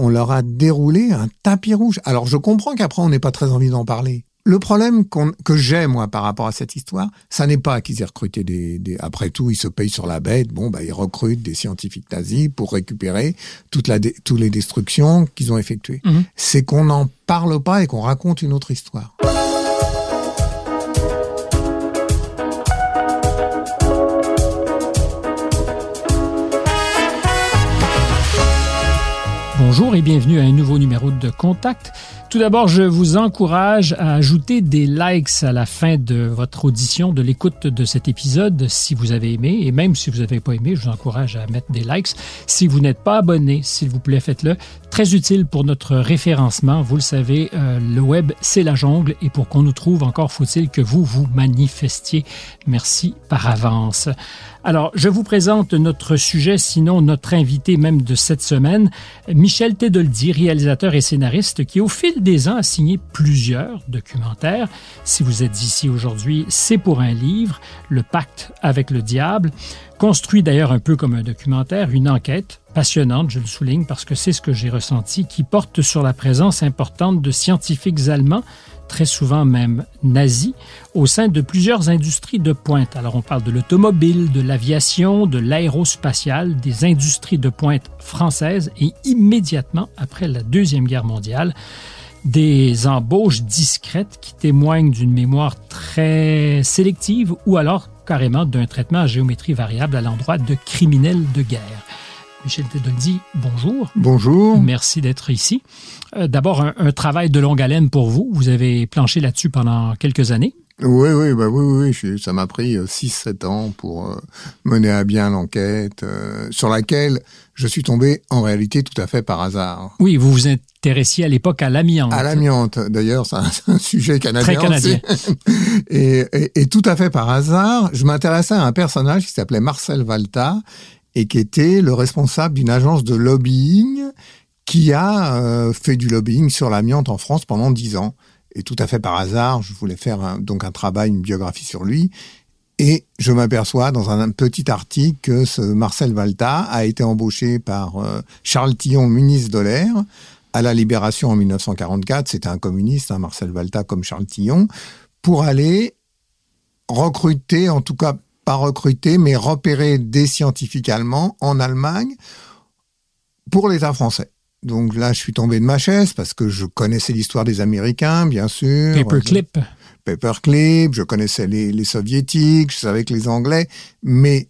on leur a déroulé un tapis rouge. Alors je comprends qu'après on n'ait pas très envie d'en parler. Le problème que j'ai, moi, par rapport à cette histoire, ça n'est pas qu'ils aient recruté des, Après tout, ils se payent sur la bête. Bon, bah, ils recrutent des scientifiques nazis pour récupérer toute la toutes les destructions qu'ils ont effectuées. Mhm. C'est qu'on n'en parle pas et qu'on raconte une autre histoire. Bonjour et bienvenue à un nouveau numéro de Contact. Tout d'abord, je vous encourage à ajouter des likes à la fin de votre audition, de l'écoute de cet épisode, si vous avez aimé. Et même si vous n'avez pas aimé, je vous encourage à mettre des likes. Si vous n'êtes pas abonné, s'il vous plaît, faites-le. Très utile pour notre référencement. Vous le savez, euh, le web, c'est la jungle. Et pour qu'on nous trouve, encore faut-il que vous vous manifestiez. Merci par avance. Alors, je vous présente notre sujet, sinon notre invité même de cette semaine, Michel Tedoldi, réalisateur et scénariste, qui au fil des ans a signé plusieurs documentaires. Si vous êtes ici aujourd'hui, c'est pour un livre, Le pacte avec le diable, construit d'ailleurs un peu comme un documentaire, une enquête passionnante, je le souligne parce que c'est ce que j'ai ressenti, qui porte sur la présence importante de scientifiques allemands très souvent même nazis, au sein de plusieurs industries de pointe. Alors on parle de l'automobile, de l'aviation, de l'aérospatiale, des industries de pointe françaises et immédiatement après la Deuxième Guerre mondiale, des embauches discrètes qui témoignent d'une mémoire très sélective ou alors carrément d'un traitement à géométrie variable à l'endroit de criminels de guerre. Michel Tedoldi, bonjour. Bonjour. Merci d'être ici. Euh, d'abord, un, travail de longue haleine pour vous. Vous avez planché là-dessus pendant quelques années. Oui, oui, bah oui, oui, ça m'a pris 6-7 euh, ans pour euh, mener à bien l'enquête, sur laquelle je suis tombé en réalité tout à fait par hasard. Oui, vous vous intéressiez à l'époque à l'amiante. À l'amiante, d'ailleurs, c'est un, sujet canadien. Très canadien. et, et, tout à fait par hasard, je m'intéressais à un personnage qui s'appelait Marcel Valta et qui était le responsable d'une agence de lobbying qui a euh, fait du lobbying sur l'amiante en France pendant dix ans. Et tout à fait par hasard, je voulais faire donc un travail, une biographie sur lui. Et je m'aperçois dans un, petit article que ce Marcel Valta a été embauché par euh, Charles Tillon, ministre de l'air, à la Libération en 1944. C'était un communiste, hein, Marcel Valta comme Charles Tillon, pour aller recruter, en tout cas pas recruter, mais repérer des scientifiques allemands en Allemagne pour l'État français. Donc là, je suis tombé de ma chaise parce que je connaissais l'histoire des Américains, bien sûr. Paperclip. Paperclip, je connaissais les, soviétiques, je savais que les Anglais, mais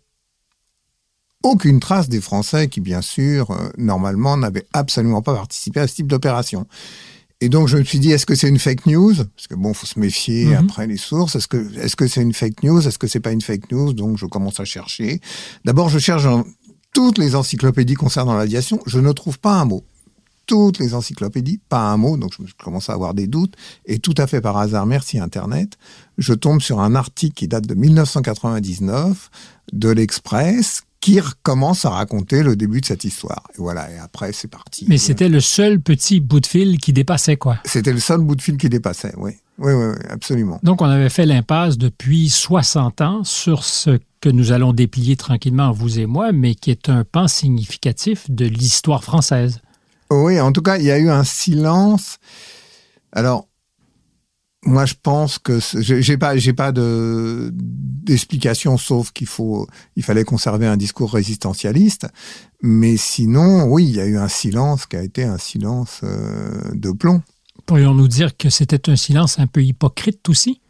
aucune trace des Français qui, bien sûr, euh, normalement, n'avaient absolument pas participé à ce type d'opération. Et donc je me suis dit, est-ce que c'est une fake news? Parce que bon, faut se méfier mhm. après les sources. Est-ce que est-ce que c'est une fake news? Est-ce que c'est pas une fake news? Donc je commence à chercher. D'abord, je cherche dans toutes les encyclopédies concernant l'aviation. Je ne trouve pas un mot. Toutes les encyclopédies, pas un mot. Donc je commence à avoir des doutes. Et tout à fait par hasard, merci Internet, je tombe sur un article qui date de 1999 de l'Express qui recommence à raconter le début de cette histoire. Et voilà, et après, c'est parti. Mais c'était le seul petit bout de fil qui dépassait, quoi. C'était le seul bout de fil qui dépassait, oui. Oui, oui, absolument. Donc, on avait fait l'impasse depuis 60 ans sur ce que nous allons déplier tranquillement, vous et moi, mais qui est un pan significatif de l'histoire française. Oui, en tout cas, il y a eu un silence. Alors, moi, je pense que j'ai pas, j'ai pas de d'explication, sauf qu'il faut, il fallait conserver un discours résistentialiste. Mais sinon, oui, il y a eu un silence qui a été un silence euh, de plomb. Pourrions-nous dire que c'était un silence un peu hypocrite aussi?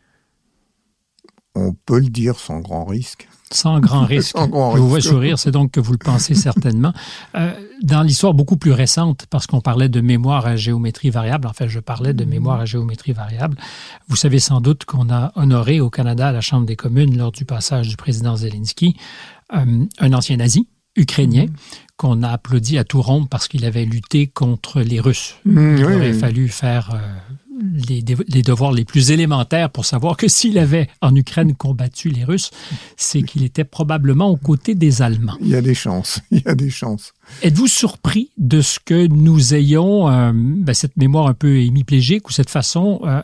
On peut le dire sans grand risque. Sans grand risque. Sans grand Je vous vois sourire, c'est donc que vous le pensez certainement. Euh, dans l'histoire beaucoup plus récente, parce qu'on parlait de mémoire à géométrie variable, en fait, je parlais de mémoire à géométrie variable, vous savez sans doute qu'on a honoré au Canada, à la Chambre des communes, lors du passage du président Zelensky, euh, un ancien nazi, ukrainien, mm. qu'on a applaudi à tout rond parce qu'il avait lutté contre les Russes. Mm, Il aurait fallu faire euh, les, devoirs les plus élémentaires pour savoir que s'il avait en Ukraine combattu les Russes, c'est qu'il était probablement aux côtés des Allemands. Il y a des chances, il y a des chances. Êtes-vous surpris de ce que nous ayons euh, ben, cette mémoire un peu hémiplégique ou cette façon, euh,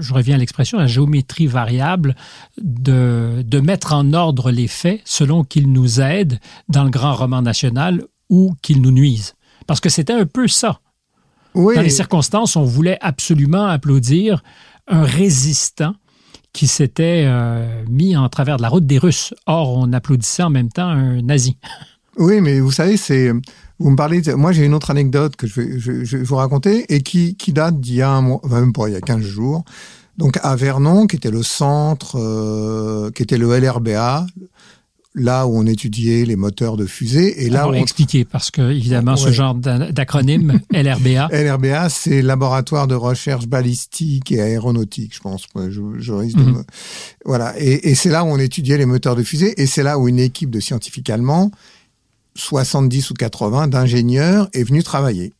je reviens à l'expression, la géométrie variable, de, de mettre en ordre les faits selon qu'ils nous aident dans le grand roman national ou qu'ils nous nuisent? Parce que c'était un peu ça Dans les circonstances, on voulait absolument applaudir un résistant qui s'était euh, mis en travers de la route des Russes. Or, on applaudissait en même temps un nazi. Oui, mais vous savez, c'est vous me parlez. moi, j'ai une autre anecdote que je vais, je, vous raconter et qui, qui date d'il y a un mois, même pas il y a 15 jours. Donc à Vernon, qui était le centre, euh, qui était le LRBA, là où on étudiait les moteurs de fusée. Et là, on expliquer parce que évidemment, ce genre d'acronyme LRBA. LRBA, c'est laboratoire de recherche balistique et aéronautique, je pense. Je, je risque de mhm. me... Voilà. Et, et c'est là où on étudiait les moteurs de fusée, et c'est là où une équipe de scientifiques allemands, 70 ou 80 d'ingénieurs, est venue travailler.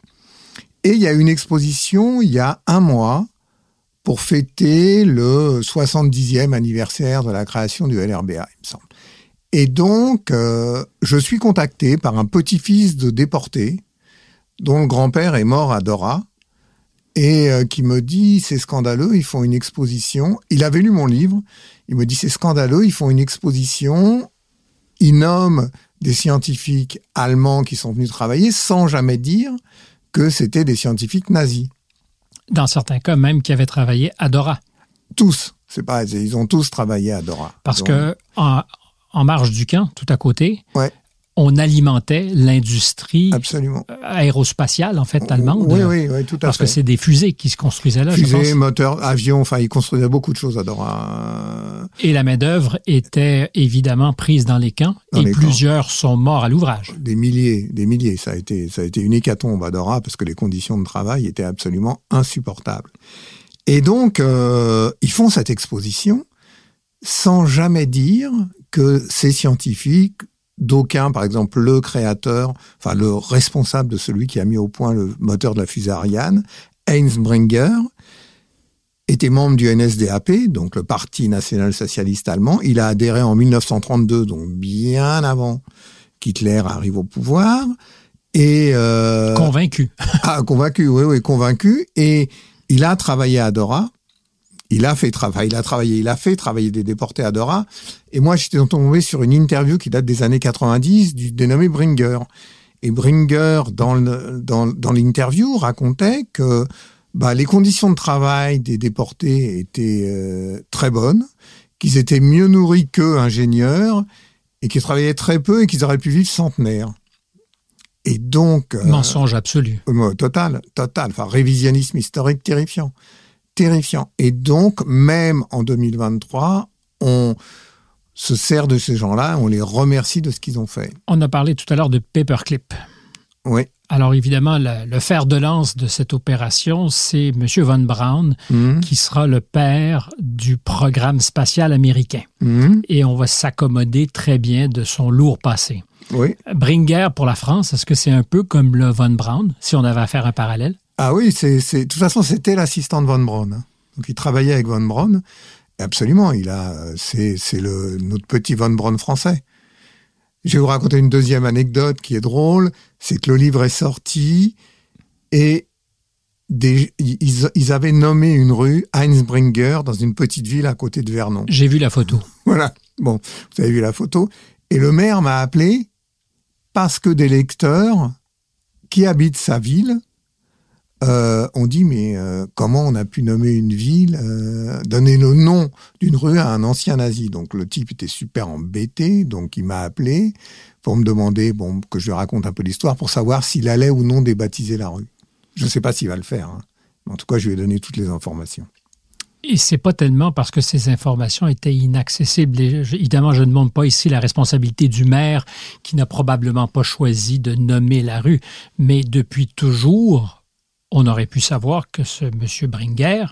Et il y a une exposition il y a un mois pour fêter le 70e anniversaire de la création du LRBA, il me semble. Et donc, euh, je suis contacté par un petit-fils de déporté, dont le grand-père est mort à Dora, et euh, qui me dit, c'est scandaleux, ils font une exposition. Il avait lu mon livre, il me dit, c'est scandaleux, ils font une exposition, ils nomment des scientifiques allemands qui sont venus travailler sans jamais dire que c'était des scientifiques nazis. Dans certains cas, même qui avaient travaillé à Dora. Tous. C'est pas, ils ont tous travaillé à Dora. Parce que en marge du camp, tout à côté, ouais. on alimentait l'industrie Absolument. aérospatiale, en fait, allemande. Oui, oui, oui tout à parce fait. que c'est des fusées qui se construisaient là, Fusées, moteurs, avions, enfin, ils construisaient beaucoup de choses à Dora. Et la main-d'œuvre était évidemment prise dans les camps et plusieurs sont morts à l'ouvrage. Des milliers, des milliers. Ça a été, ça a été une hécatombe à Dora parce que les conditions de travail étaient absolument insupportables. Et donc, euh, ils font cette exposition sans jamais dire que ces scientifiques, d'aucuns, par exemple le créateur, enfin le responsable de celui qui a mis au point le moteur de la fusée Ariane, Heinz Bringer, était membre du NSDAP, donc le Parti national socialiste allemand. Il a adhéré en 1932, donc bien avant qu'Hitler arrive au pouvoir. Et euh, convaincu. ah, convaincu, oui, oui, convaincu. Et il a travaillé à Dora il a fait travailler, il a travaillé, il a fait travailler des déportés à Dora. Et moi, j'étais tombé sur une interview qui date des années 90 du dénommé Bringer. Et Bringer, dans, dans, l'interview, racontait que bah, les conditions de travail des déportés étaient euh, très bonnes, qu'ils étaient mieux nourris qu'eux, ingénieurs, et qu'ils travaillaient très peu et qu'ils auraient pu vivre centenaires. Et donc... Euh, Mensonge absolu. total, total. Enfin, révisionnisme historique terrifiant terrifiant. Et donc, même en 2023, on se sert de ces gens-là, on les remercie de ce qu'ils ont fait. On a parlé tout à l'heure de Paperclip. Oui. Alors évidemment, le, fer de lance de cette opération, c'est M. Von Braun, mhm. qui sera le père du programme spatial américain. Mhm. Et on va s'accommoder très bien de son lourd passé. Oui. Bringer pour la France, est-ce que c'est un peu comme le Von Braun, si on avait à faire un parallèle? Ah oui, c'est, de toute façon, c'était l'assistant de Von Braun. Hein. Donc, il travaillait avec Von Braun. absolument, il a, c'est, c'est le, notre petit Von Braun français. Je vais vous raconter une deuxième anecdote qui est drôle. C'est que le livre est sorti et des, ils, ils, avaient nommé une rue Heinzbringer dans une petite ville à côté de Vernon. J'ai vu la photo. Voilà. Bon, vous avez vu la photo. Et le maire m'a appelé parce que des lecteurs qui habitent sa ville euh, on dit mais euh, comment on a pu nommer une ville, euh, donner le nom d'une rue à un ancien nazi? Donc le type était super embêté, donc il m'a appelé pour me demander bon que je lui raconte un peu l'histoire pour savoir s'il allait ou non débaptiser la rue. Je ne sais pas s'il va le faire. Hein. En tout cas, je lui ai donné toutes les informations. Et c'est pas tellement parce que ces informations étaient inaccessibles. évidemment, je ne montre pas ici la responsabilité du maire qui n'a probablement pas choisi de nommer la rue, mais depuis toujours, on aurait pu savoir que ce M. Bringer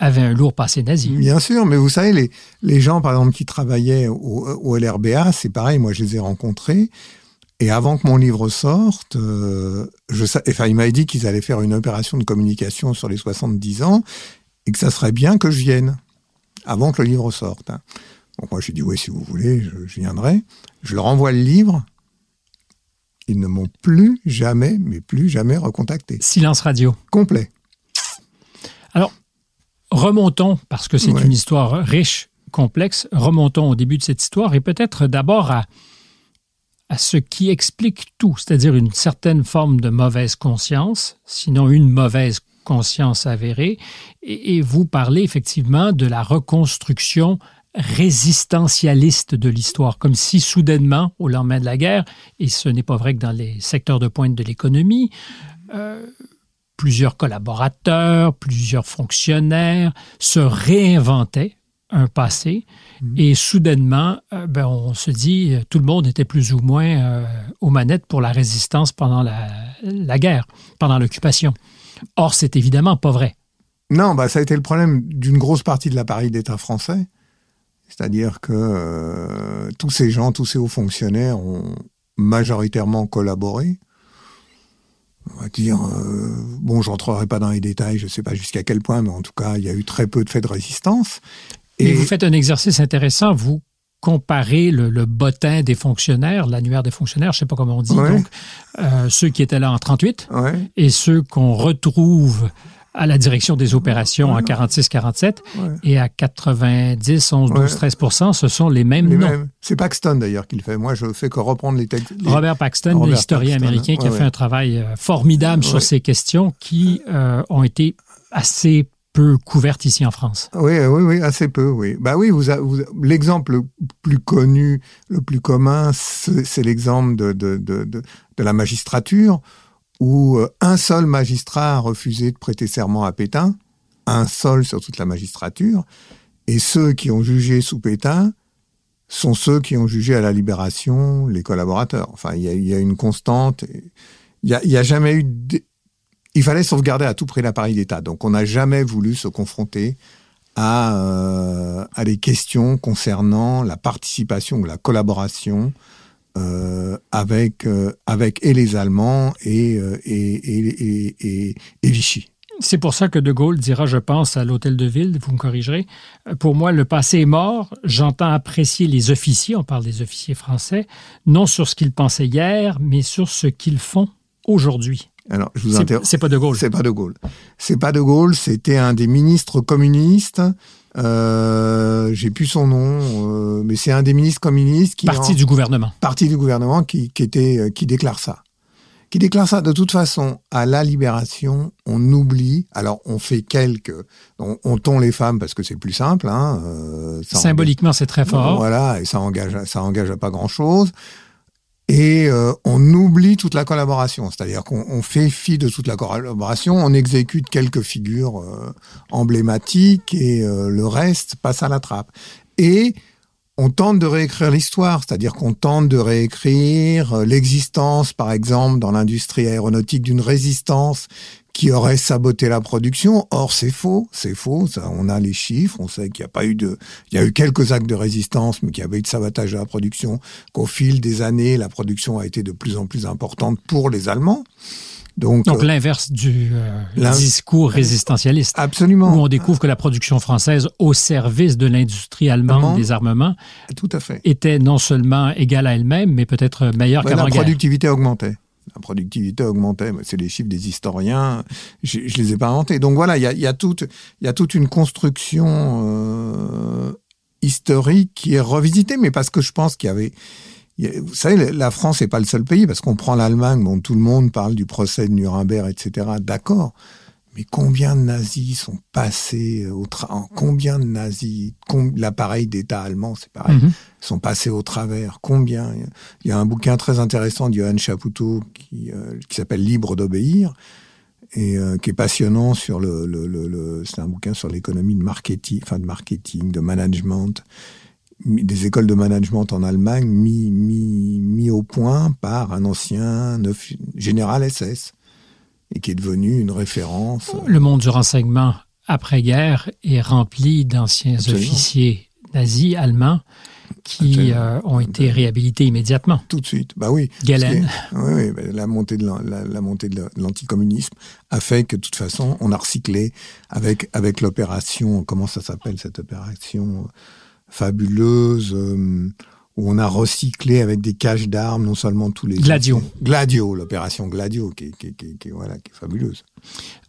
avait un lourd passé nazi. Bien sûr, mais vous savez, les, les gens, par exemple, qui travaillaient au, LRBA, c'est pareil, moi je les ai rencontrés. Et avant que mon livre sorte, euh, je, enfin, il m'avait dit qu'ils allaient faire une opération de communication sur les 70 ans et que ça serait bien que je vienne avant que le livre sorte. Hein. Donc moi, j'ai dit, oui, si vous voulez, je viendrai. Je leur envoie le livre. Ils ne m'ont plus jamais, mais plus jamais recontacté. Silence radio. Complet. Alors, remontons, parce que c'est une histoire riche, complexe, remontons au début de cette histoire et peut-être d'abord à, à ce qui explique tout, c'est-à-dire une certaine forme de mauvaise conscience, sinon une mauvaise conscience avérée, et, vous parlez effectivement de la reconstruction résistentialiste de l'histoire, comme si soudainement, au lendemain de la guerre, et ce n'est pas vrai que dans les secteurs de pointe de l'économie, euh, plusieurs collaborateurs, plusieurs fonctionnaires se réinventaient un passé mhm. et soudainement, euh, ben, on se dit, tout le monde était plus ou moins euh, aux manettes pour la résistance pendant la, la guerre, pendant l'occupation. Or, c'est évidemment pas vrai. Non, bah, ça a été le problème d'une grosse partie de l'appareil d'État français. C'est-à-dire que euh, tous ces gens, tous ces hauts fonctionnaires ont majoritairement collaboré. On va dire, euh, bon, je rentrerai pas dans les détails, je ne sais pas jusqu'à quel point, mais en tout cas, il y a eu très peu de faits de résistance. Et vous faites un exercice intéressant, vous comparez le, le bottin des fonctionnaires, l'annuaire des fonctionnaires, je ne sais pas comment on dit, donc euh, ceux qui étaient là en 38 et ceux qu'on retrouve à la direction des opérations en 46-47 et à 90, 11, 12, 13% ce sont les mêmes noms. C'est Paxton d'ailleurs qui le fait. Moi, je fais que reprendre les textes. Robert Paxton, l'historien américain qui a fait un travail euh, formidable sur ces questions qui euh, ont été assez peu couvertes ici en France. Oui, oui, oui, assez peu, oui. Bah oui, vous, l'exemple le plus connu, le plus commun, c'est l'exemple de, de, de, de, la magistrature où euh, un seul magistrat a refusé de prêter serment à Pétain, un seul sur toute la magistrature, et ceux qui ont jugé sous Pétain sont ceux qui ont jugé à la libération les collaborateurs. Enfin, il y a, une constante. Il n'y a, jamais eu. Il fallait sauvegarder à tout prix l'appareil d'État. Donc, on n'a jamais voulu se confronter à, euh, à des questions concernant la participation ou la collaboration euh, avec, euh, avec et les Allemands et, euh, et, et, et, Vichy. C'est pour ça que De Gaulle dira, je pense, à l'hôtel de ville, vous me corrigerez, pour moi, le passé est mort, j'entends apprécier les officiers, on parle des officiers français, non sur ce qu'ils pensaient hier, mais sur ce qu'ils font aujourd'hui. Alors, je vous interromps. C'est pas De Gaulle. C'est pas De Gaulle. C'est pas De Gaulle, c'était un des ministres communistes euh, j'ai plus son nom, euh, mais c'est un des ministres communistes qui parti du gouvernement, parti du gouvernement qui, qui était euh, qui déclare ça, qui déclare ça. De toute façon, à la libération, on oublie. Alors, on fait quelques, on, on tond les femmes parce que c'est plus simple. Hein, euh, Symboliquement, c'est très fort. Voilà, et ça engage, ça engage à pas grand chose et euh, on oublie toute la collaboration, c'est-à-dire qu'on fait fi de toute la collaboration, on exécute quelques figures euh, emblématiques et euh, le reste passe à la trappe. Et on tente de réécrire l'histoire, c'est-à-dire qu'on tente de réécrire l'existence, par exemple, dans l'industrie aéronautique d'une résistance qui aurait saboté la production. Or, c'est faux, c'est faux. Ça, on a les chiffres, on sait qu'il n'y a pas eu de, il y a eu quelques actes de résistance, mais qu'il y avait eu de sabotage de la production. Qu'au fil des années, la production a été de plus en plus importante pour les Allemands. Donc, Donc euh, l'inverse du euh, discours résistentialiste. Absolument. Où on découvre que la production française au service de l'industrie allemande des armements Tout à fait. était non seulement égale à elle-même, mais peut-être meilleure qu'avant-guerre. La productivité augmentait la productivité augmentait. C'est les chiffres des historiens, je, je les ai pas inventés. Donc voilà, il y a, y, a toute, y a toute une construction euh, historique qui est revisitée, mais parce que je pense qu'il y avait... vous savez, la France n'est pas le seul pays, parce qu'on prend l'Allemagne, bon, tout le monde parle du procès de Nuremberg, etc. D'accord. Mais combien de nazis sont passés au travers Combien de nazis L'appareil d'État allemand, c'est pareil, mhm. sont passés au travers? Combien? Il y a un bouquin très intéressant de Johann Chapoutot qui, euh, qui s'appelle Libre d'obéir et euh, qui est passionnant sur le, le, le, c'est un bouquin sur l'économie de marketing, enfin de marketing, de management, des écoles de management en Allemagne mis mis mis au point par un ancien général SS et qui est devenu une référence. Le monde du renseignement après-guerre est rempli d'anciens officiers nazis allemands qui euh, ont été réhabilités immédiatement. Tout de suite, bah oui. Galen. Oui, oui bah, la montée de la, montée de l'anticommunisme a fait que de toute façon, on a recyclé avec avec l'opération. Comment ça s'appelle cette opération fabuleuse euh, où on a recyclé avec des caches d'armes non seulement tous les... Gladio. Gladio, l'opération Gladio, qui, qui, qui, voilà, qui est fabuleuse.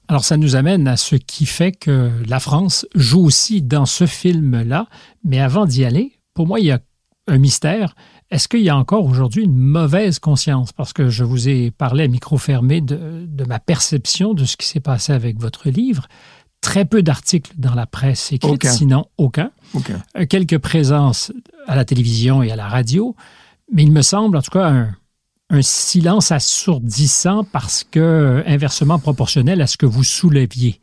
Alors ça nous amène à ce qui fait que la France joue aussi dans ce film-là, mais avant d'y aller, pour moi, il y a un mystère. est-ce qu'il y a encore aujourd'hui une mauvaise conscience? Parce que je vous ai parlé à micro fermé de, de ma perception de ce qui s'est passé avec votre livre. Très peu d'articles dans la presse écrite, Aucun. sinon aucun. Aucun. Euh, Quelques présences à la télévision et à la radio. Mais il me semble, en tout cas, un, un silence assourdissant parce que inversement proportionnel à ce que vous souleviez.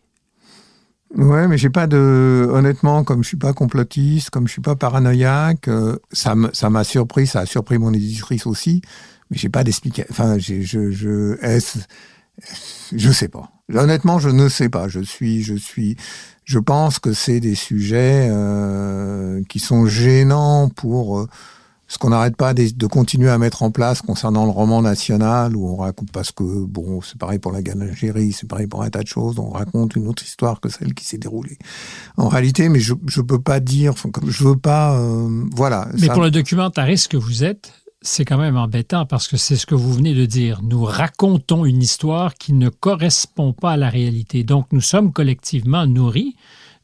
Ouais, mais j'ai pas de. Honnêtement, comme je suis pas complotiste, comme je suis pas paranoïaque, euh, ça m'a surpris, ça a surpris mon éditrice aussi. Mais j'ai pas d'explication. Enfin, je, je, je sais pas. Honnêtement, je ne sais pas. Je suis, je suis, je pense que c'est des sujets euh, qui sont gênants pour euh, ce qu'on n'arrête pas de, de continuer à mettre en place concernant le roman national, où on raconte parce que bon, c'est pareil pour la Ganagérie, c'est pareil pour un tas de choses. On raconte une autre histoire que celle qui s'est déroulée en réalité, mais je je peux pas dire, enfin, je veux pas, euh, voilà. Mais ça- pour le documentariste que vous êtes, c'est quand même embêtant parce que c'est ce que vous venez de dire. Nous racontons une histoire qui ne correspond pas à la réalité. Donc, nous sommes collectivement nourris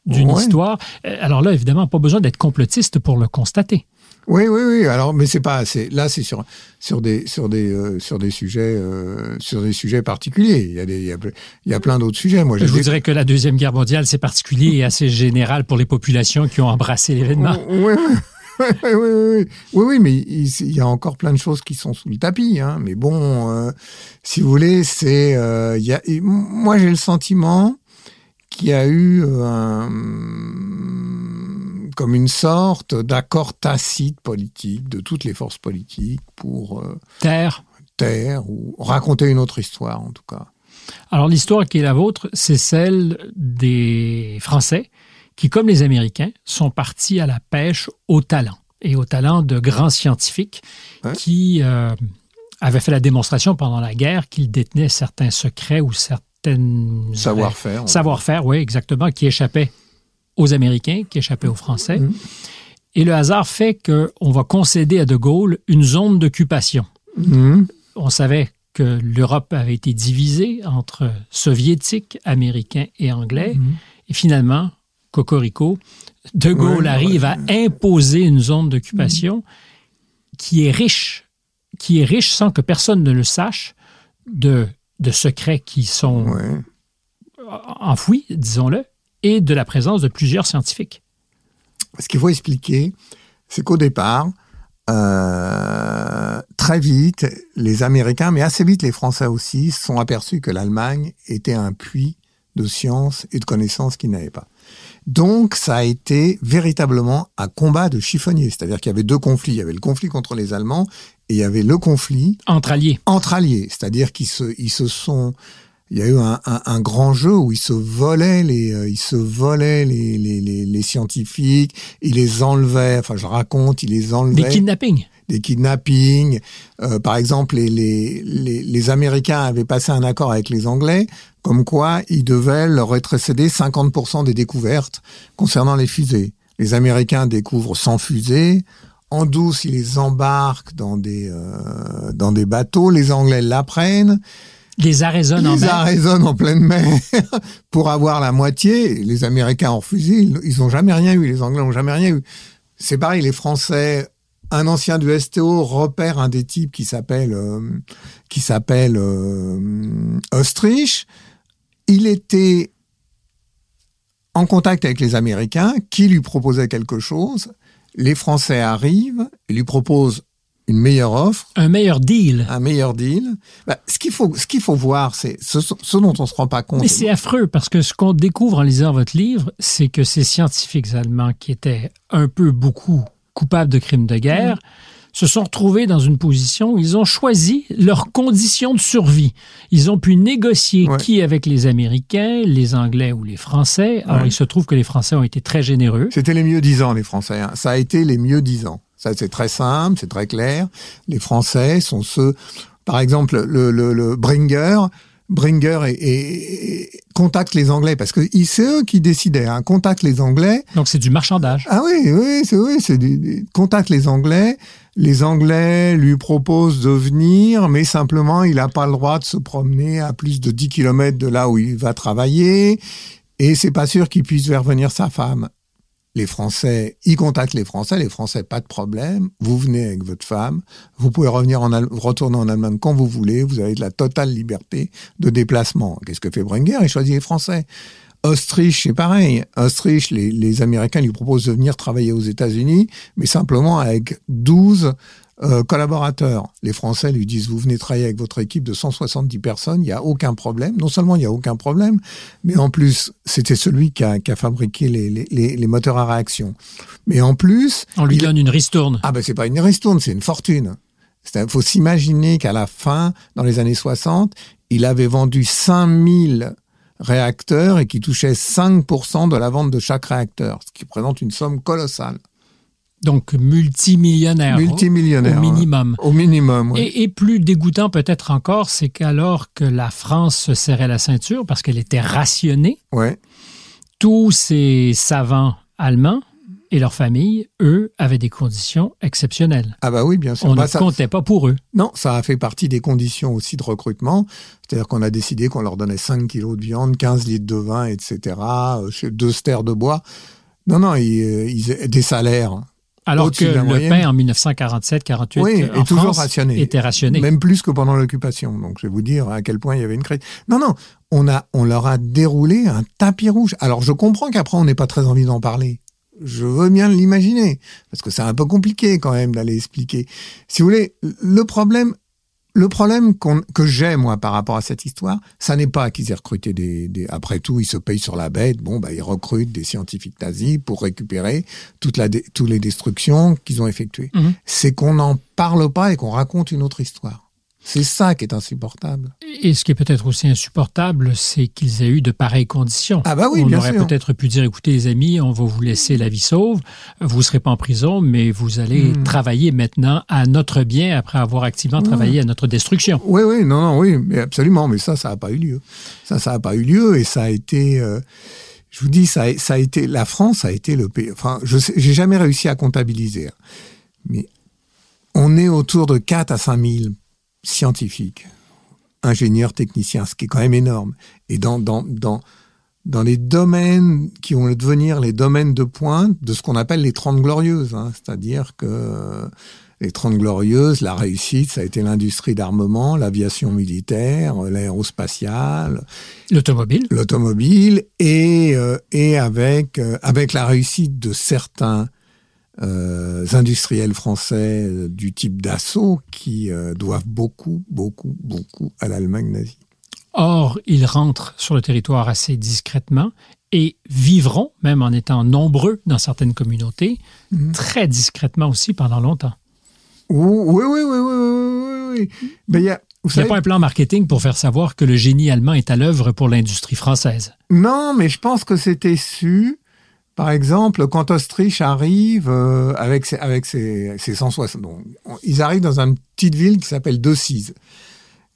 d'une Ouais. histoire. Euh, Alors là, évidemment, pas besoin d'être complotiste pour le constater. Oui, oui, oui. Alors, mais c'est pas, c'est là, c'est sur sur des sur des euh, sur des sujets euh, sur des sujets particuliers. Il y a des il y a, il y a plein d'autres sujets. Moi, Je j'ai vous dirais que la Deuxième Guerre mondiale, c'est particulier et assez général pour les populations qui ont embrassé l'événement. Oui, oui, oui, oui, oui, oui. Mais il, il y a encore plein de choses qui sont sous le tapis. Hein. Mais bon, euh, si vous voulez, c'est, euh, il y a, et moi j'ai le sentiment qu'il y a eu euh, un, comme une sorte d'accord tacite politique de toutes les forces politiques pour euh, Terre. taire ou raconter une autre histoire, en tout cas. Alors l'histoire qui est la vôtre, c'est celle des Français qui, comme les Américains, sont partis à la pêche au talent et au talent de grands scientifiques qui euh, avaient fait la démonstration pendant la guerre qu'ils détenaient certains secrets ou certaines Savoir-faire. savoir-faire, oui, exactement, qui échappaient aux Américains, qui échappaient aux Français. Mhm. Et le hasard fait qu'on va concéder à De Gaulle une zone d'occupation Mhm. on savait que l'Europe avait été divisée entre soviétiques, américains et anglais. Mhm. Et finalement, Cocorico, De Gaulle Ouais, arrive à imposer une zone d'occupation qui est riche, qui est riche sans que personne ne le sache, de, de secrets qui sont Ouais. enfouis, disons-le, et de la présence de plusieurs scientifiques. Ce qu'il faut expliquer, c'est qu'au départ, euh, très vite, les Américains, mais assez vite les Français aussi, se sont aperçus que l'Allemagne était un puits de science et de connaissances qu'ils n'avaient pas. Donc, ça a été véritablement un combat de chiffonniers. C'est-à-dire qu'il y avait deux conflits. Il y avait le conflit contre les Allemands et il y avait le conflit Entre alliés. entre alliés, c'est-à-dire qu'ils se, ils se sont, il y a eu un, un, un grand jeu où ils se volaient les, euh, ils se volaient les, les, les, les scientifiques, ils les enlevaient, enfin je raconte, ils les enlevaient, Des kidnappings. des kidnappings. Euh, par exemple, les, les, les, les Américains avaient passé un accord avec les Anglais, comme quoi ils devaient leur rétrocéder 50% des découvertes concernant les fusées. Les Américains découvrent 100 fusées. En douce, ils les embarquent dans des, euh, dans des bateaux. Les Anglais l'apprennent. Les arraisonnent en mer. arraisonnent en pleine mer pour avoir la moitié. Les Américains ont refusé. Ils- Ils n'ont jamais rien eu. Les Anglais n'ont jamais rien eu. C'est pareil, les Français. Un ancien du STO repère un des types qui s'appelle euh, qui s'appelle euh, Ostrich. Il était en contact avec les Américains qui lui proposaient quelque chose. Les Français arrivent et lui proposent une meilleure offre Un meilleur deal. un meilleur deal. Bah, ce qu'il faut, ce qu'il faut voir, c'est ce, ce dont on se rend pas compte. Mais c'est affreux parce que ce qu'on découvre en lisant votre livre, c'est que ces scientifiques allemands qui étaient un peu beaucoup coupables de crimes de guerre Mm. Se sont retrouvés dans une position où ils ont choisi leurs conditions de survie. Ils ont pu négocier Ouais. qui avec les Américains, les Anglais ou les Français. Alors Ouais. il se trouve que les Français ont été très généreux. C'était les mieux disants, les Français. hein. Ça a été les mieux disants. Ça, c'est très simple, c'est très clair. Les Français sont ceux, par exemple, le, le, le Bringer. Bringer et, et- et contacte les Anglais parce que c'est eux qui décidaient. Hein, contacte les Anglais. Donc c'est du marchandage. Ah oui, oui, c'est oui, c'est du, du- contacte les Anglais. Les Anglais lui proposent de venir, mais simplement il n'a pas le droit de se promener à plus de 10 kilomètres de là où il va travailler, et c'est pas sûr qu'il puisse faire venir sa femme. les Français, ils contactent les Français, les Français, pas de problème, vous venez avec votre femme, vous pouvez revenir en retourner en Allemagne quand vous voulez, vous avez de la totale liberté de déplacement. Qu'est-ce que fait Bringer Il choisit les Français. Autriche, c'est pareil. Autriche, les, les, Américains lui proposent de venir travailler aux États-Unis, mais simplement avec 12 euh, collaborateurs. Les Français lui disent, vous venez travailler avec votre équipe de 170 personnes, il n'y a aucun problème. Non seulement il n'y a aucun problème, mais en plus, c'était celui qui a, qui a fabriqué les, les, les, moteurs à réaction. Mais en plus... On lui donne une ristourne. Ah ben c'est pas une ristourne, c'est une fortune. Il faut s'imaginer qu'à la fin, dans les années 60, il avait vendu 5000 réacteurs et qui touchait 5% de la vente de chaque réacteur, ce qui représente une somme colossale. Donc multimillionnaire. Multimillionnaire. Au minimum. Au minimum, oui. et, et, plus dégoûtant peut-être encore, c'est qu'alors que la France se serrait la ceinture parce qu'elle était rationnée, ouais. tous ces savants allemands et leurs familles, eux, avaient des conditions exceptionnelles. Ah bah oui, bien sûr. On bah, ne ça, comptait pas pour eux. Non, ça a fait partie des conditions aussi de recrutement. C'est-à-dire qu'on a décidé qu'on leur donnait 5 kilos de viande, 15 litres de vin, etc., deux stères de bois. Non, non, ils, ils, des salaires alors que le pain en 1947-48 oui, en toujours France rationné. était rationné. Même plus que pendant l'occupation. Donc je vais vous dire à quel point il y avait une crise. Non, non, on, a, on leur a déroulé un tapis rouge. Alors je comprends qu'après on n'ait pas très envie d'en parler. Je veux bien l'imaginer, parce que c'est un peu compliqué quand même d'aller expliquer. Si vous voulez, le problème, le problème que j'ai, moi, par rapport à cette histoire, ça n'est pas qu'ils aient recruté des, des, Après tout, ils se payent sur la bête. Bon, bah, ils recrutent des scientifiques nazis pour récupérer toute la, toutes les destructions qu'ils ont effectuées. Mhm. C'est qu'on n'en parle pas et qu'on raconte une autre histoire. C'est ça qui est insupportable. Et ce qui est peut-être aussi insupportable, c'est qu'ils aient eu de pareilles conditions. Ah bah oui, on bien aurait peut-être pu dire, écoutez les amis, on va vous laisser la vie sauve, vous ne serez pas en prison, mais vous allez Hmm. travailler maintenant à notre bien après avoir activement travaillé à notre destruction. Oui, oui, non, non, oui, mais absolument. Mais ça, ça n'a pas eu lieu. Ça, ça n'a pas eu lieu et ça a été. euh, je vous dis, ça, a- ça a été. La France a été le pays. Enfin, je j'ai jamais réussi à comptabiliser, hein. mais on est autour de 4 à 5 000 scientifiques, ingénieurs, techniciens, ce qui est quand même énorme. Et dans dans dans dans les domaines qui vont devenir les domaines de pointe de ce qu'on appelle les 30 glorieuses, hein. c'est-à-dire que les 30 glorieuses, la réussite, ça a été l'industrie d'armement, l'aviation militaire, l'aérospatiale, L'automobile, l'automobile, et, euh, et avec, euh, avec la réussite de certains euh, industriels français euh, du type d'assaut qui euh, doivent beaucoup, beaucoup, beaucoup à l'Allemagne nazie. Or, ils rentrent sur le territoire assez discrètement et vivront, même en étant nombreux dans certaines communautés, Mhm. très discrètement aussi pendant longtemps. Oui, oui, oui, oui, oui, oui. Ben, il y a, vous Il n'y a savez, pas un plan marketing pour faire savoir que le génie allemand est à l'œuvre pour l'industrie française. Non, mais je pense que c'était su. Par exemple, quand Autriche arrive euh, avec ses, avec ses, ses 160, donc, on- ils arrivent dans une petite ville qui s'appelle Decize.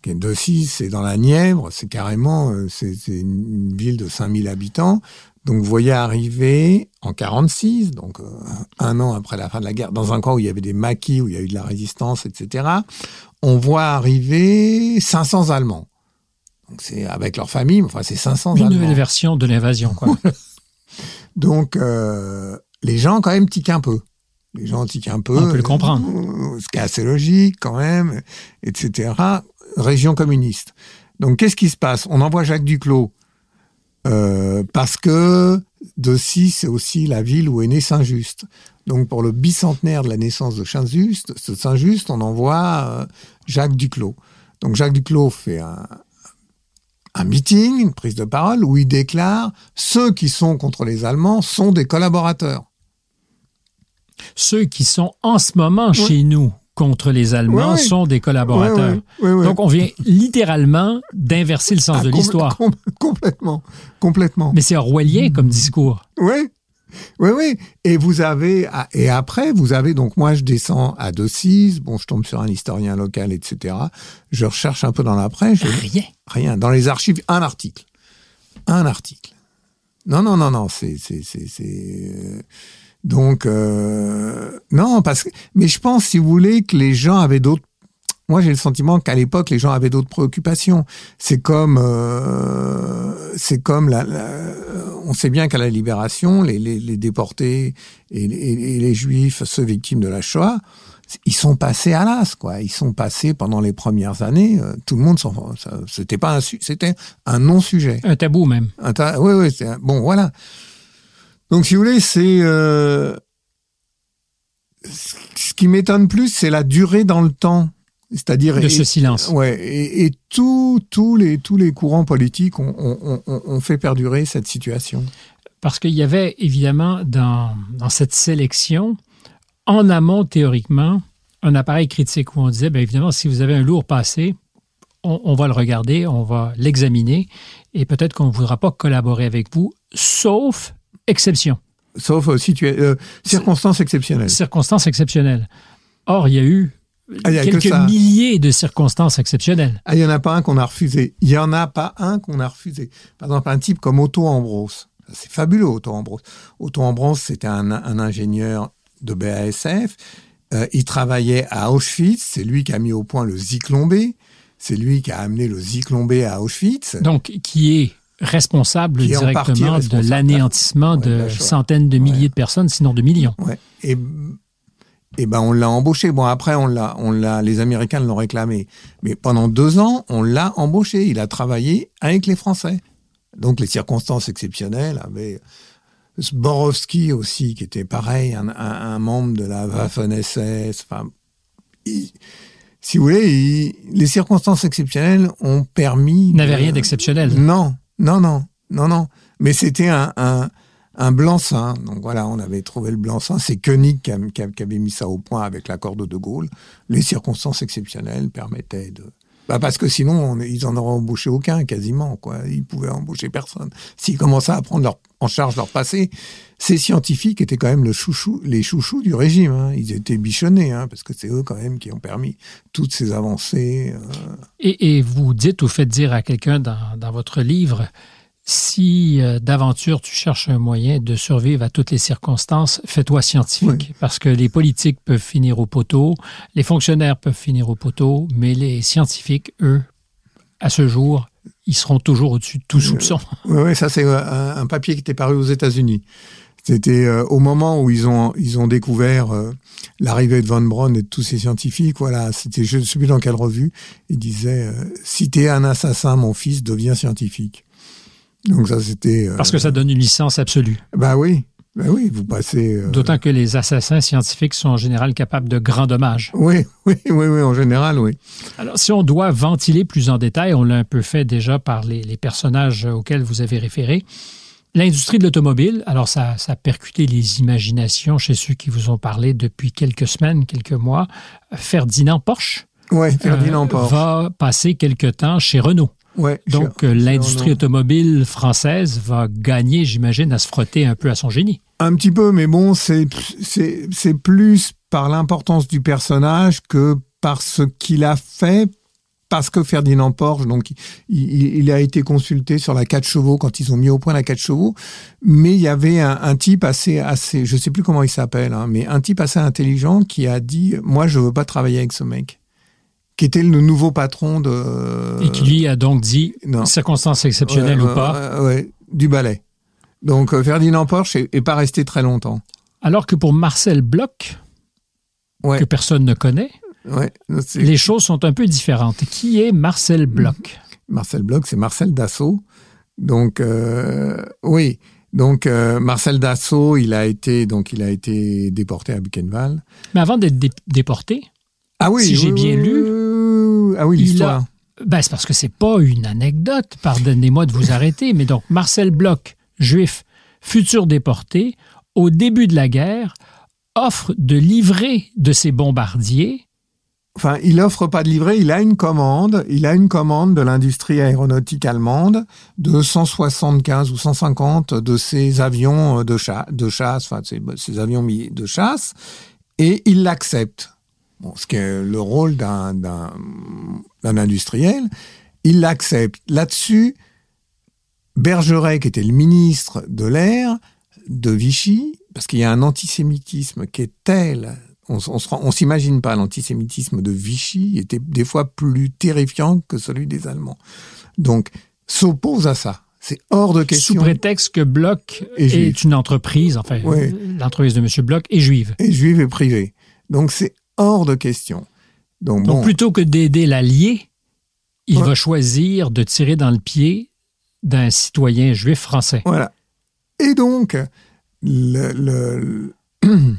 Decize, c'est dans la Nièvre, c'est carrément, euh, c'est une ville de 5000 habitants. Donc vous voyez arriver en 46, donc euh, un an après la fin de la guerre, dans un camp où il y avait des maquis, où il y a eu de la résistance, etc. On voit arriver 500 Allemands. Donc c'est avec leur famille, mais enfin c'est 500 Une Allemands. nouvelle version de l'invasion, quoi. Donc, euh, les gens, quand même, tiquent un peu. Les gens tiquent un peu. On peut le comprendre. Euh, Ce qui est assez logique, quand même, etc. Région communiste. Donc, qu'est-ce qui se passe? On envoie Jacques Duclos euh, parce que Dossy, c'est aussi la ville où est né Saint-Just. Donc, pour le bicentenaire de la naissance de Saint-Just, Saint-Just, on envoie Jacques Duclos. Donc, Jacques Duclos fait un, un meeting, une prise de parole, où il déclare ceux qui sont contre les Allemands sont des collaborateurs. Ceux qui sont en ce moment chez nous contre les Allemands sont des collaborateurs. Donc, on vient littéralement d'inverser le sens Ah, de com- l'histoire. com- complètement, complètement. Mais c'est orwellien comme discours. Oui, oui, oui. Et vous avez, ah, et après, vous avez, donc moi je descends à Decize, bon, je tombe sur un historien local, etc. Je recherche un peu dans la presse, Rien. rien. Dans les archives, un article. Un article. Non, non, non, non, c'est, c'est, c'est, c'est, euh, donc, euh, non, parce que, mais je pense, si vous voulez, que les gens avaient d'autres moi, j'ai le sentiment qu'à l'époque, les gens avaient d'autres préoccupations. C'est comme, euh, c'est comme la, la- on sait bien qu'à la libération, les, les, déportés et les, et les, juifs, ceux victimes de la Shoah, ils sont passés à l'as, quoi. Ils sont passés pendant les premières années. Euh, tout le monde s'en, c'était pas un, c'était un non-sujet. Un tabou même. Un oui, oui. bon, voilà. Donc, si vous voulez, c'est euh, ce qui m'étonne plus, c'est la durée dans le temps. C'est-à-dire de ce silence. Ouais, et, et tous les tous les courants politiques ont, ont, ont, fait perdurer cette situation. Parce qu'il y avait évidemment dans, dans cette sélection, en amont théoriquement, un appareil critique où on disait, bien évidemment, si vous avez un lourd passé, on, on va le regarder, on va l'examiner, et peut-être qu'on ne voudra pas collaborer avec vous, sauf exception. Sauf euh, euh, circonstances exceptionnelles. Circonstances exceptionnelles. Or, il y a eu ah, quelques milliers de circonstances exceptionnelles. Ah, il n'y en a pas un qu'on a refusé. Il n'y en a pas un qu'on a refusé. Par exemple, un type comme Otto Ambrose. C'est fabuleux, Otto Ambrose. Otto Ambrose, c'était un, ingénieur de BASF. Euh, il travaillait à Auschwitz. C'est lui qui a mis au point le Zyklon B. C'est lui qui a amené le Zyklon B à Auschwitz. Donc, qui est responsable directement de l'anéantissement de, centaines de milliers de personnes, sinon de millions. Ouais. Et, et ben on l'a embauché. Bon après on l'a, on l'a, les Américains l'ont réclamé, mais pendant deux ans on l'a embauché. Il a travaillé avec les Français. Donc les circonstances exceptionnelles avec Zborowski aussi qui était pareil, un, un, membre de la Waffen-SS. Enfin, si vous voulez, les circonstances exceptionnelles ont permis. N'avait rien d'exceptionnel. Non, non, non, non, non. Mais c'était un, un, un blanc-seing. Donc voilà, on avait trouvé le blanc-seing. C'est Koenig qui, avait mis ça au point avec l'accord de De Gaulle. Les circonstances exceptionnelles permettaient de... Bah parce que sinon, ils en auraient embauché aucun, quasiment. Quoi. Ils pouvaient embaucher personne. S'ils commençaient à prendre en charge leur passé, ces scientifiques étaient quand même le chouchou, les chouchous du régime. Hein. Ils étaient bichonnés, hein, parce que c'est eux quand même qui ont permis toutes ces avancées. Euh. Et, et, vous dites ou faites dire à quelqu'un dans, dans votre livre si euh, d'aventure tu cherches un moyen de survivre à toutes les circonstances, fais-toi scientifique. Parce que les politiques peuvent finir au poteau, les fonctionnaires peuvent finir au poteau, mais les scientifiques, eux, à ce jour, ils seront toujours au-dessus de tout euh, soupçon. Oui, ouais, ça c'est euh, un, papier qui était paru aux États-Unis. C'était au moment où ils ont ils ont découvert l'arrivée de Von Braun et de tous ces scientifiques. Voilà, c'était je ne sais plus dans quelle revue. Il disait si t'es un assassin, mon fils devient scientifique. Donc ça, c'était... Euh, Parce que ça donne une licence absolue. Bah oui. Ben oui, vous passez. Euh, D'autant que les assassins scientifiques sont en général capables de grands dommages. Oui, oui, oui, oui, en général, oui. Alors, si on doit ventiler plus en détail, on l'a un peu fait déjà par les, les personnages auxquels vous avez référé. L'industrie de l'automobile, alors ça, ça a percuté les imaginations chez ceux qui vous ont parlé depuis quelques semaines, quelques mois. Ferdinand Porsche. Oui, Ferdinand euh, Porsche. Va passer quelque temps chez Renault. Donc euh, l'industrie automobile française va gagner, j'imagine, à se frotter un peu à son génie. Un petit peu, mais bon, c'est plus par l'importance du personnage que par ce qu'il a fait. Parce que Ferdinand Porsche, donc il, a été consulté sur la 4 chevaux quand ils ont mis au point la 4 chevaux, mais il y avait un, type assez assez, je sais plus comment il s'appelle, hein, mais un type assez intelligent qui a dit, moi je veux pas travailler avec ce mec qui était le nouveau patron de... Et qui lui a donc dit, non. circonstances exceptionnelles ou pas ouais, Du ballet. Donc euh, Ferdinand Porsche n'est pas resté très longtemps. Alors que pour Marcel Bloch, que personne ne connaît, les choses sont un peu différentes. Qui est Marcel Bloch? Marcel Bloch, c'est Marcel Dassault. Donc euh, oui, donc euh, Marcel Dassault, il a été donc il a été déporté à Buchenwald. Mais avant d'être déporté, ah oui, si j'ai bien lu, ah oui, l'histoire. Ben, c'est parce que c'est pas une anecdote, pardonnez-moi de vous arrêter, mais donc Marcel Bloch, juif, futur déporté, au début de la guerre, offre de livrer de ses bombardiers. Enfin, il offre pas de livrer, il a une commande, il a une commande de l'industrie aéronautique allemande de 175 ou 150 de ses avions de, de chasse, enfin, ces avions de chasse, et il l'accepte ce qui est le rôle d'un industriel, il l'accepte. Là-dessus, Bergeret, qui était le ministre de l'air de Vichy, parce qu'il y a un antisémitisme qui est tel, on, on s'imagine pas l'antisémitisme de Vichy était des fois plus terrifiant que celui des Allemands. Donc, s'oppose à ça. C'est hors de question. Sous prétexte que Bloch est, juif. une entreprise, enfin, Oui. l'entreprise de M. Bloch est juive. Et juive et privée. Donc c'est hors de question. Donc, Donc, bon, plutôt que d'aider l'allié, il Ouais. va choisir de tirer dans le pied d'un citoyen juif français. Voilà. Et donc, le- le-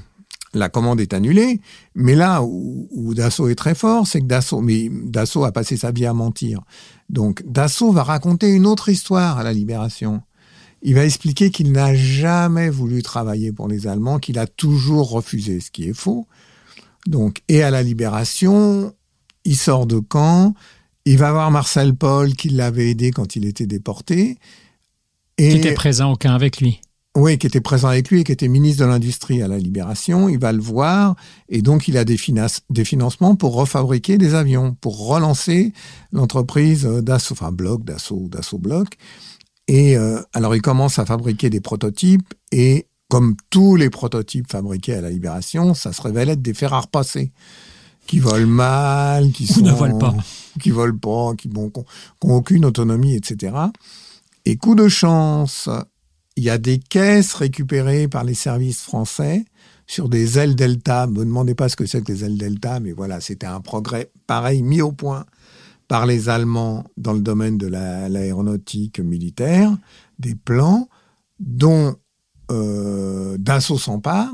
la commande est annulée. Mais là où, où Dassault est très fort, c'est que Dassault, mais Dassault a passé sa vie à mentir. Donc, Dassault va raconter une autre histoire à la Libération. Il va expliquer qu'il n'a jamais voulu travailler pour les Allemands, qu'il a toujours refusé, ce qui est faux. Donc, et à la Libération, il sort de camp. Il va voir Marcel Paul, qui l'avait aidé quand il était déporté. Et Qui était présent au camp avec lui. oui, qui était présent avec lui et qui était ministre de l'Industrie à la Libération. Il va le voir et donc il a des, des financements pour refabriquer des avions, pour relancer l'entreprise Dassault, enfin Bloc, Dassault ou Dassault Bloc. Et euh, alors il commence à fabriquer des prototypes et comme tous les prototypes fabriqués à la Libération, ça se révèle être des fer à repasser qui volent mal, qui sont, ne volent pas. qui volent pas, qui bon, qui ont- qui ont aucune autonomie, etc. Et coup de chance, il y a des caisses récupérées par les services français sur des ailes Delta. Me demandez pas ce que c'est que les ailes Delta, mais voilà, c'était un progrès pareil mis au point par les Allemands dans le domaine de la- l'aéronautique militaire, des plans dont euh, Dassault s'empare,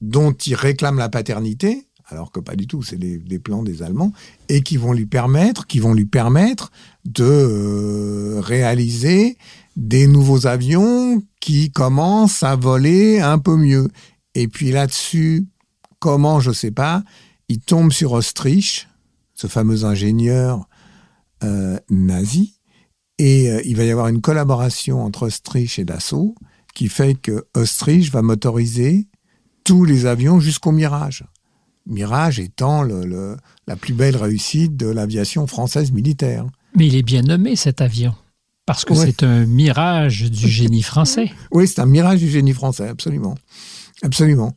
dont ils réclament la paternité, alors que pas du tout, c'est des, plans des Allemands, et qui vont lui permettre, qui vont lui permettre de euh, réaliser des nouveaux avions qui commencent à voler un peu mieux. Et puis là-dessus, comment, je sais pas, il tombe sur Ostrich, ce fameux ingénieur euh, nazi, et euh, il va y avoir une collaboration entre Ostrich et Dassault qui fait que Ostrich va motoriser tous les avions jusqu'au Mirage. Mirage étant le- le- la plus belle réussite de l'aviation française militaire. Mais il est bien nommé cet avion. Parce que Ouais. c'est un mirage du génie français. Oui, c'est un mirage du génie français, absolument. Absolument.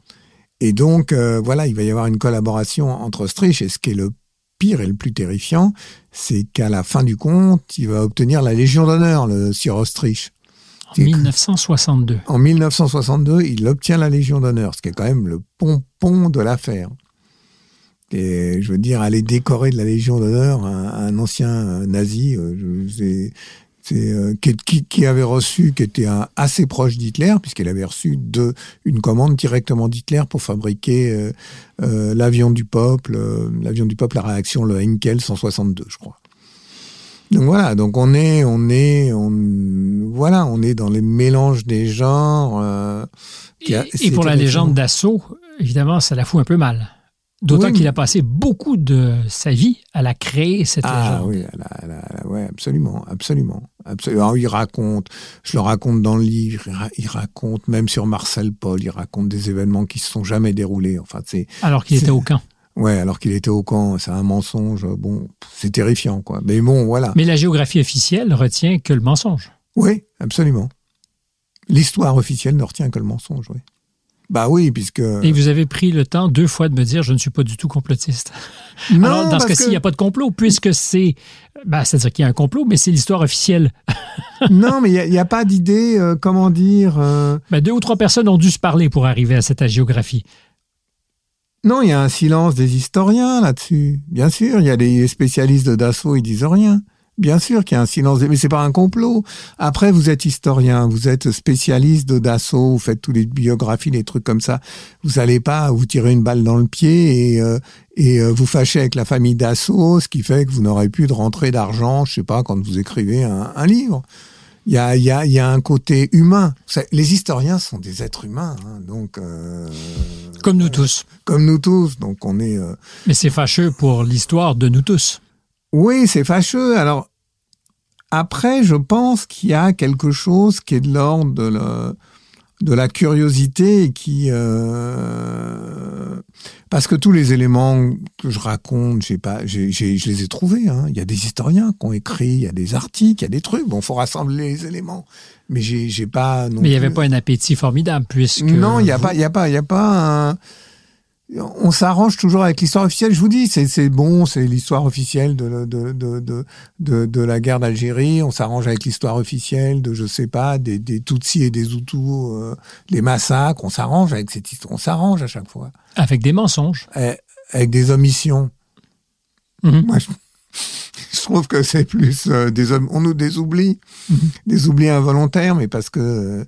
Et donc, euh, voilà, il va y avoir une collaboration entre Ostrich. Et ce qui est le pire et le plus terrifiant, c'est qu'à la fin du compte, il va obtenir la Légion d'honneur, le Sir Ostrich. En C'est- 1962. En 1962, il obtient la Légion d'honneur, ce qui est quand même le pompon de l'affaire. Et je veux dire, aller décorer de la Légion d'honneur un, un ancien euh, nazi, euh, c'est, euh, qui, avait reçu, qui était un- assez proche d'Hitler, puisqu'il avait reçu de, une commande directement d'Hitler pour fabriquer euh, euh, l'avion du peuple, l'avion du peuple à réaction, le Henkel 162, je crois. Donc voilà, donc on est, on est, on, voilà, on est dans les mélanges des genres. euh, a- Et, pour la légende d'assaut, évidemment, ça la fout un peu mal. D'autant Oui, qu'il a passé beaucoup de sa vie à la créer, cette Ah légende. oui, ouais, absolument, absolument, absolument. Alors, il raconte, je le raconte dans le livre, il, ra- il raconte même sur Marcel Paul, il raconte des événements qui se sont jamais déroulés. Enfin, c'est, Alors qu'il était au camp. Ouais, alors qu'il était au camp, c'est un mensonge. Bon, c'est terrifiant, quoi. Mais bon, voilà. Mais la géographie officielle retient que le mensonge. Oui, absolument. L'histoire officielle ne retient que le mensonge, oui. Bah oui, puisque. Et vous avez pris le temps deux fois de me dire je ne suis pas du tout complotiste. non, Alors, dans ce parce cas-ci, il que- n'y a pas de complot, puisque c'est. Ben, C'est-à-dire qu'il y a un complot, mais c'est l'histoire officielle. non, mais il n'y a, a pas d'idée, euh, comment dire. euh, Ben, deux ou trois personnes ont dû se parler pour arriver à cette géographie. Non, il y a un silence des historiens là-dessus. Bien sûr, il y a des spécialistes de Dassault, ils disent rien. Bien sûr qu'il y a un silence, mais c'est pas un complot. Après, vous êtes historien, vous êtes spécialiste de Dassault, vous faites toutes les biographies, les trucs comme ça. Vous allez pas vous tirer une balle dans le pied et, euh, euh, vous fâcher avec la famille Dassault, ce qui fait que vous n'aurez plus de rentrée d'argent, je sais pas, quand vous écrivez un livre. Il y a, y, a, y a un côté humain. Les historiens sont des êtres humains, hein, donc euh, Comme nous tous. comme nous tous. Donc on est. euh, Mais c'est fâcheux pour l'histoire de nous tous. Oui, c'est fâcheux. Alors, après, je pense qu'il y a quelque chose qui est de l'ordre de la, de la curiosité qui... euh, parce que tous les éléments que je raconte, j'ai pas, j'ai, j'ai- je les ai trouvés. hein. Il y a des historiens qui ont écrit, il y a des articles, il y a des trucs. Bon, faut rassembler les éléments. Mais j'ai, j'ai pas... non Mais il n'y avait pas un appétit formidable, puisque. non, il n'y a pas, il y a pas, il y a pas un. On s'arrange toujours avec l'histoire officielle. Je vous dis, c'est bon, c'est l'histoire officielle de, de, de, de, de la guerre d'Algérie. On s'arrange avec l'histoire officielle de, je sais pas, des, des Tutsis et des Hutus, euh, les massacres. On s'arrange avec cette histoire. On s'arrange à chaque fois. Avec des mensonges. Eh, avec des omissions. Mhm. Moi, je, je trouve que c'est plus euh, des hommes. On nous des oublis, Mhm. des oublis involontaires, mais parce que euh,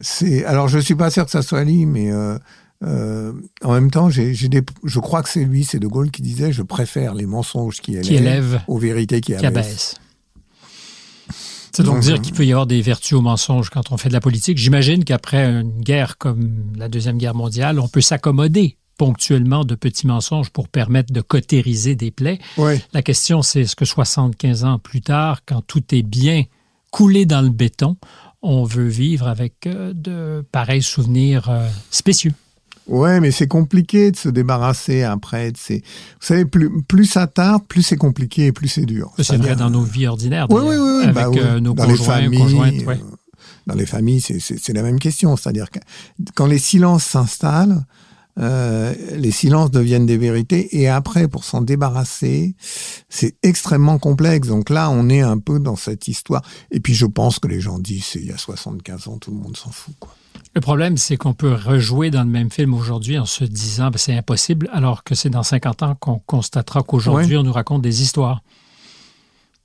c'est. Alors, je suis pas sûr que ça soit lui, mais euh, en même temps, j'ai j'ai des. Je crois que c'est lui, c'est De Gaulle qui disait je préfère les mensonges qui élèvent, Qui élève, aux vérités qui, qui abaissent. abaisse. C'est donc Donc, dire euh, qu'il peut y avoir des vertus au mensonge quand on fait de la politique. J'imagine qu'après une guerre comme la Deuxième Guerre mondiale, on peut s'accommoder ponctuellement de petits mensonges pour permettre de cautériser des plaies. La question, c'est est-ce que 75 ans plus tard, quand tout est bien coulé dans le béton, on veut vivre avec euh, de pareils souvenirs spécieux? Ouais, mais c'est compliqué de se débarrasser après. de ces- Vous savez, plus, plus ça tarde, plus c'est compliqué et plus c'est dur. C'est vrai dans nos vies ordinaires, Oui, oui, oui, oui, avec bah oui. euh, nos dans les conjoints, familles, conjointes. ouais. euh, dans les familles, c'est- c'est c'est la même question. C'est-à-dire que quand les silences s'installent, euh, les silences deviennent des vérités et après, pour s'en débarrasser, c'est extrêmement complexe. Donc là, on est un peu dans cette histoire. Et puis, je pense que les gens disent, c'est il y a 75 ans, tout le monde s'en fout. Quoi. Le problème, c'est qu'on peut rejouer dans le même film aujourd'hui en se disant ben, c'est impossible, alors que c'est dans 50 ans qu'on constatera qu'aujourd'hui, on nous raconte des histoires.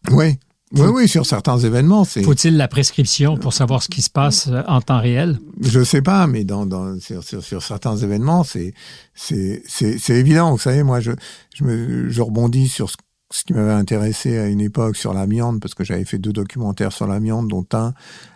Oui, oui, Faut- oui, sur certains événements, c'est. Faut-il la prescription pour savoir ce qui se passe euh, en temps réel? Je sais pas, mais dans, dans sur, sur, sur certains événements, c'est c'est c'est c'est évident. Vous savez, moi, je je me je rebondis sur ce, ce qui m'avait intéressé à une époque sur l'amiante, parce que j'avais fait deux documentaires sur l'amiante, dont un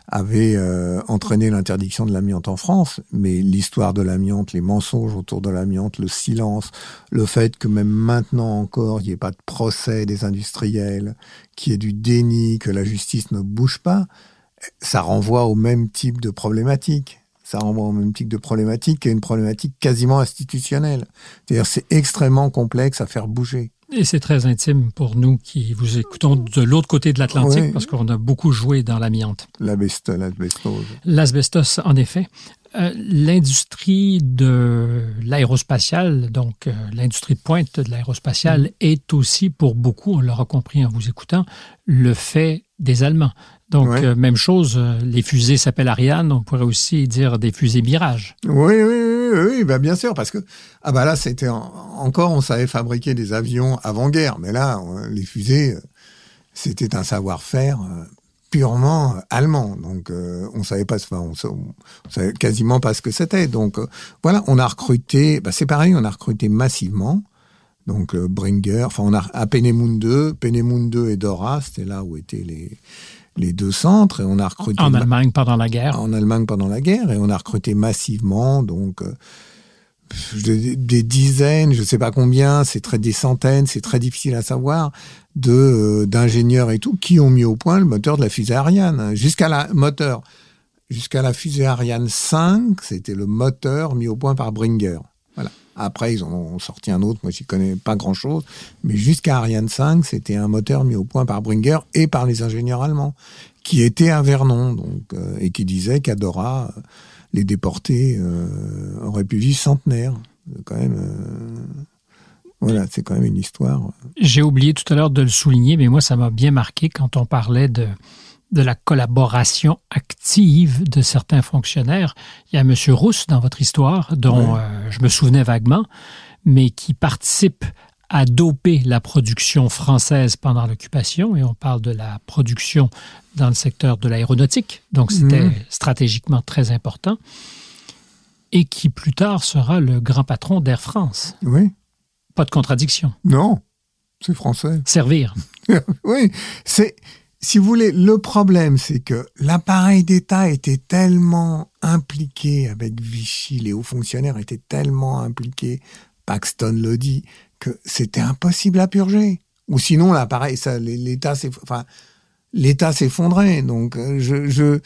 avait euh, entraîné l'interdiction de l'amiante en France, mais l'histoire de l'amiante, les mensonges autour de l'amiante, le silence, le fait que même maintenant encore, il n'y ait pas de procès des industriels, qu'il y ait du déni, que la justice ne bouge pas, ça renvoie au même type de problématique. Ça renvoie au même type de problématique est une problématique quasiment institutionnelle. C'est-à-dire c'est extrêmement complexe à faire bouger. Et c'est très intime pour nous qui vous écoutons de l'autre côté de l'Atlantique Oui. parce qu'on a beaucoup joué dans l'amiante. L'asbest- L'asbestose. L'asbestos, en effet. Euh, l'industrie de l'aérospatiale, donc euh, l'industrie de pointe de l'aérospatiale, est aussi pour beaucoup, on l'aura compris en vous écoutant, le fait des Allemands. Donc, Ouais. euh, même chose, euh, les fusées s'appellent Ariane, on pourrait aussi dire des fusées Mirage. Oui, oui, oui, oui, oui, bah bien sûr, parce que ah bah là c'était en- encore on savait fabriquer des avions avant-guerre, mais là on- les fusées euh, c'était un savoir-faire purement allemand, donc euh, on savait pas, enfin, on, sa- on savait quasiment pas ce que c'était. Donc voilà, on a recruté, bah c'est pareil, on a recruté massivement. Donc Bringer, enfin on a à Peenemünde, Peenemünde et Dora, c'était là où étaient les les deux centres, et on a recruté En ma- Allemagne pendant la guerre. en Allemagne pendant la guerre et on a recruté massivement donc euh, des, des dizaines, je sais pas combien, c'est très des centaines, c'est très difficile à savoir de euh, d'ingénieurs et tout qui ont mis au point le moteur de la fusée Ariane jusqu'à la moteur jusqu'à la fusée Ariane 5, c'était le moteur mis au point par Bringer. Après, ils ont sorti un autre, moi j'y connais pas grand chose, mais jusqu'à Ariane 5, c'était un moteur mis au point par Bringer et par les ingénieurs allemands, qui étaient à Vernon, donc, euh, et qui disaient qu'Adora, euh, les déportés, euh, auraient pu vivre centenaire. Quand même, voilà, c'est quand même une histoire. J'ai oublié tout à l'heure de le souligner, mais moi, ça m'a bien marqué quand on parlait de, de la collaboration active de certains fonctionnaires. Il y a M. Rousse dans votre histoire, dont euh, je me souvenais vaguement, mais qui participe à doper la production française pendant l'occupation, et on parle de la production dans le secteur de l'aéronautique, donc c'était Mhm. stratégiquement très important, et qui plus tard sera le grand patron d'Air France. Oui, Pas de contradiction. non, c'est français. Servir. oui, c'est si vous voulez, le problème, c'est que l'appareil d'État était tellement impliqué avec Vichy, les hauts fonctionnaires étaient tellement impliqués, Paxton le dit, que c'était impossible à purger. Ou sinon, l'appareil, l'État, l'État s'effondrait. Donc, euh, je,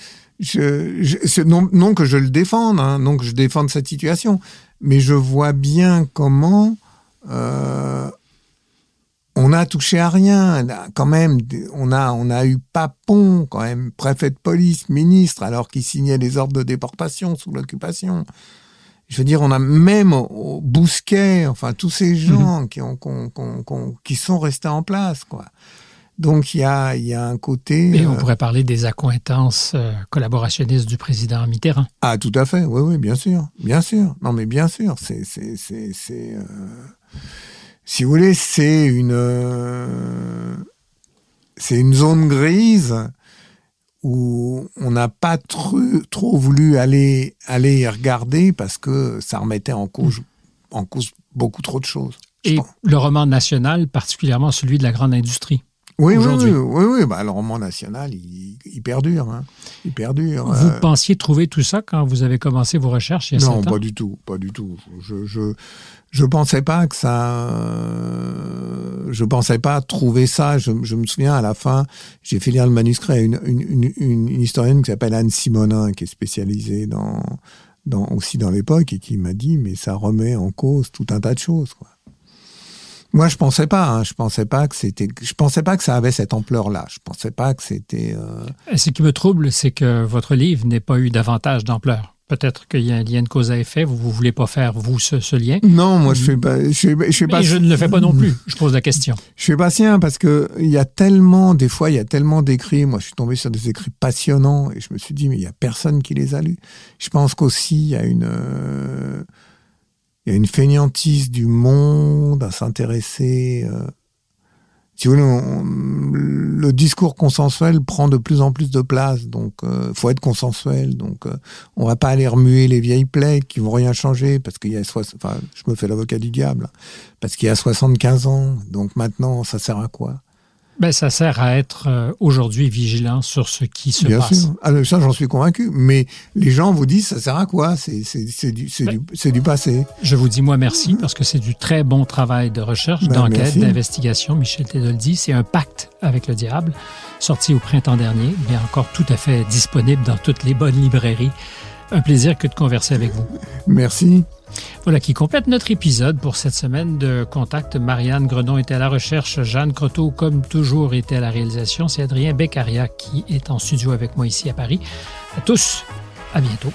non que je le défende, hein, non que je défende cette situation, mais je vois bien comment euh, on a touché à rien. Quand même, on a, on a eu Papon, quand même, préfet de police, ministre, alors qu'il signait les ordres de déportation sous l'occupation. Je veux dire, on a même au Bousquet, enfin tous ces gens qui ont, qui sont restés en place, quoi. Donc il y a, y a un côté. Et on euh, pourrait parler des accointances euh, collaborationnistes du président Mitterrand. Ah, tout à fait. Oui, oui, bien sûr, bien sûr. Non, mais bien sûr. C'est, c'est, c'est, c'est. euh, Si vous voulez, c'est une, euh, c'est une zone grise où on n'a pas trop, trop voulu aller, aller y regarder parce que ça remettait en cause, en cause beaucoup trop de choses. Et pense. le roman national, particulièrement celui de la grande industrie. Oui, oui, aujourd'hui. oui, oui, oui. Bah, le roman national, il, il perdure, hein. Il perdure. Vous euh, pensiez trouver tout ça quand vous avez commencé vos recherches il y a Non, ans? pas du tout, pas du tout. Je je je pensais pas que ça. Je pensais pas trouver ça. Je, me souviens à la fin, j'ai fait lire le manuscrit à une historienne qui s'appelle Anne Simonin, qui est spécialisée dans aussi dans l'époque et qui m'a dit mais ça remet en cause tout un tas de choses. Quoi. Moi, je pensais pas. Hein, je pensais pas que c'était. Je pensais pas que ça avait cette ampleur-là. Je pensais pas que c'était. euh, Ce qui me trouble, c'est que votre livre n'ait pas eu davantage d'ampleur. Peut-être qu'il y a un lien de cause à effet, vous ne voulez pas faire, vous, ce, ce lien? Non, moi, je fais pas. Je fais, je fais pas. Et je ne le fais pas non plus. Je pose la question. Je suis patient parce que il y a tellement, des fois, il y a tellement d'écrits. Moi, je suis tombé sur des écrits passionnants et je me suis dit, mais il y a personne qui les a lus. Je pense qu'aussi, il y a une, euh, il y a une fainéantise du monde à s'intéresser. euh, si vous voulez, le discours consensuel prend de plus en plus de place, donc euh, faut être consensuel. Donc, euh, on va pas aller remuer les vieilles plaies qui vont rien changer parce qu'il y a, soix- enfin, je me fais l'avocat du diable, parce qu'il y a 75 ans. Donc maintenant, ça sert à quoi? Ben, ça sert à être euh, aujourd'hui vigilant sur ce qui se Bien passe. sûr. Ah, ça, j'en suis convaincu. Mais les gens vous disent, ça sert à quoi? C'est du, Ben- du, du passé. Je vous dis moi merci parce que c'est du très bon travail de recherche, Ben, d'enquête, d'investigation. Michel Tédoldi, c'est un pacte avec le diable, sorti au printemps dernier, mais encore tout à fait disponible dans toutes les bonnes librairies. Un plaisir que de converser avec vous. Merci. Voilà qui complète notre épisode pour cette semaine de Contact. Marianne Gredon était à la recherche, Jeanne Croteau, comme toujours, était à la réalisation. C'est Adrien Beccaria qui est en studio avec moi ici à Paris. À tous, à bientôt.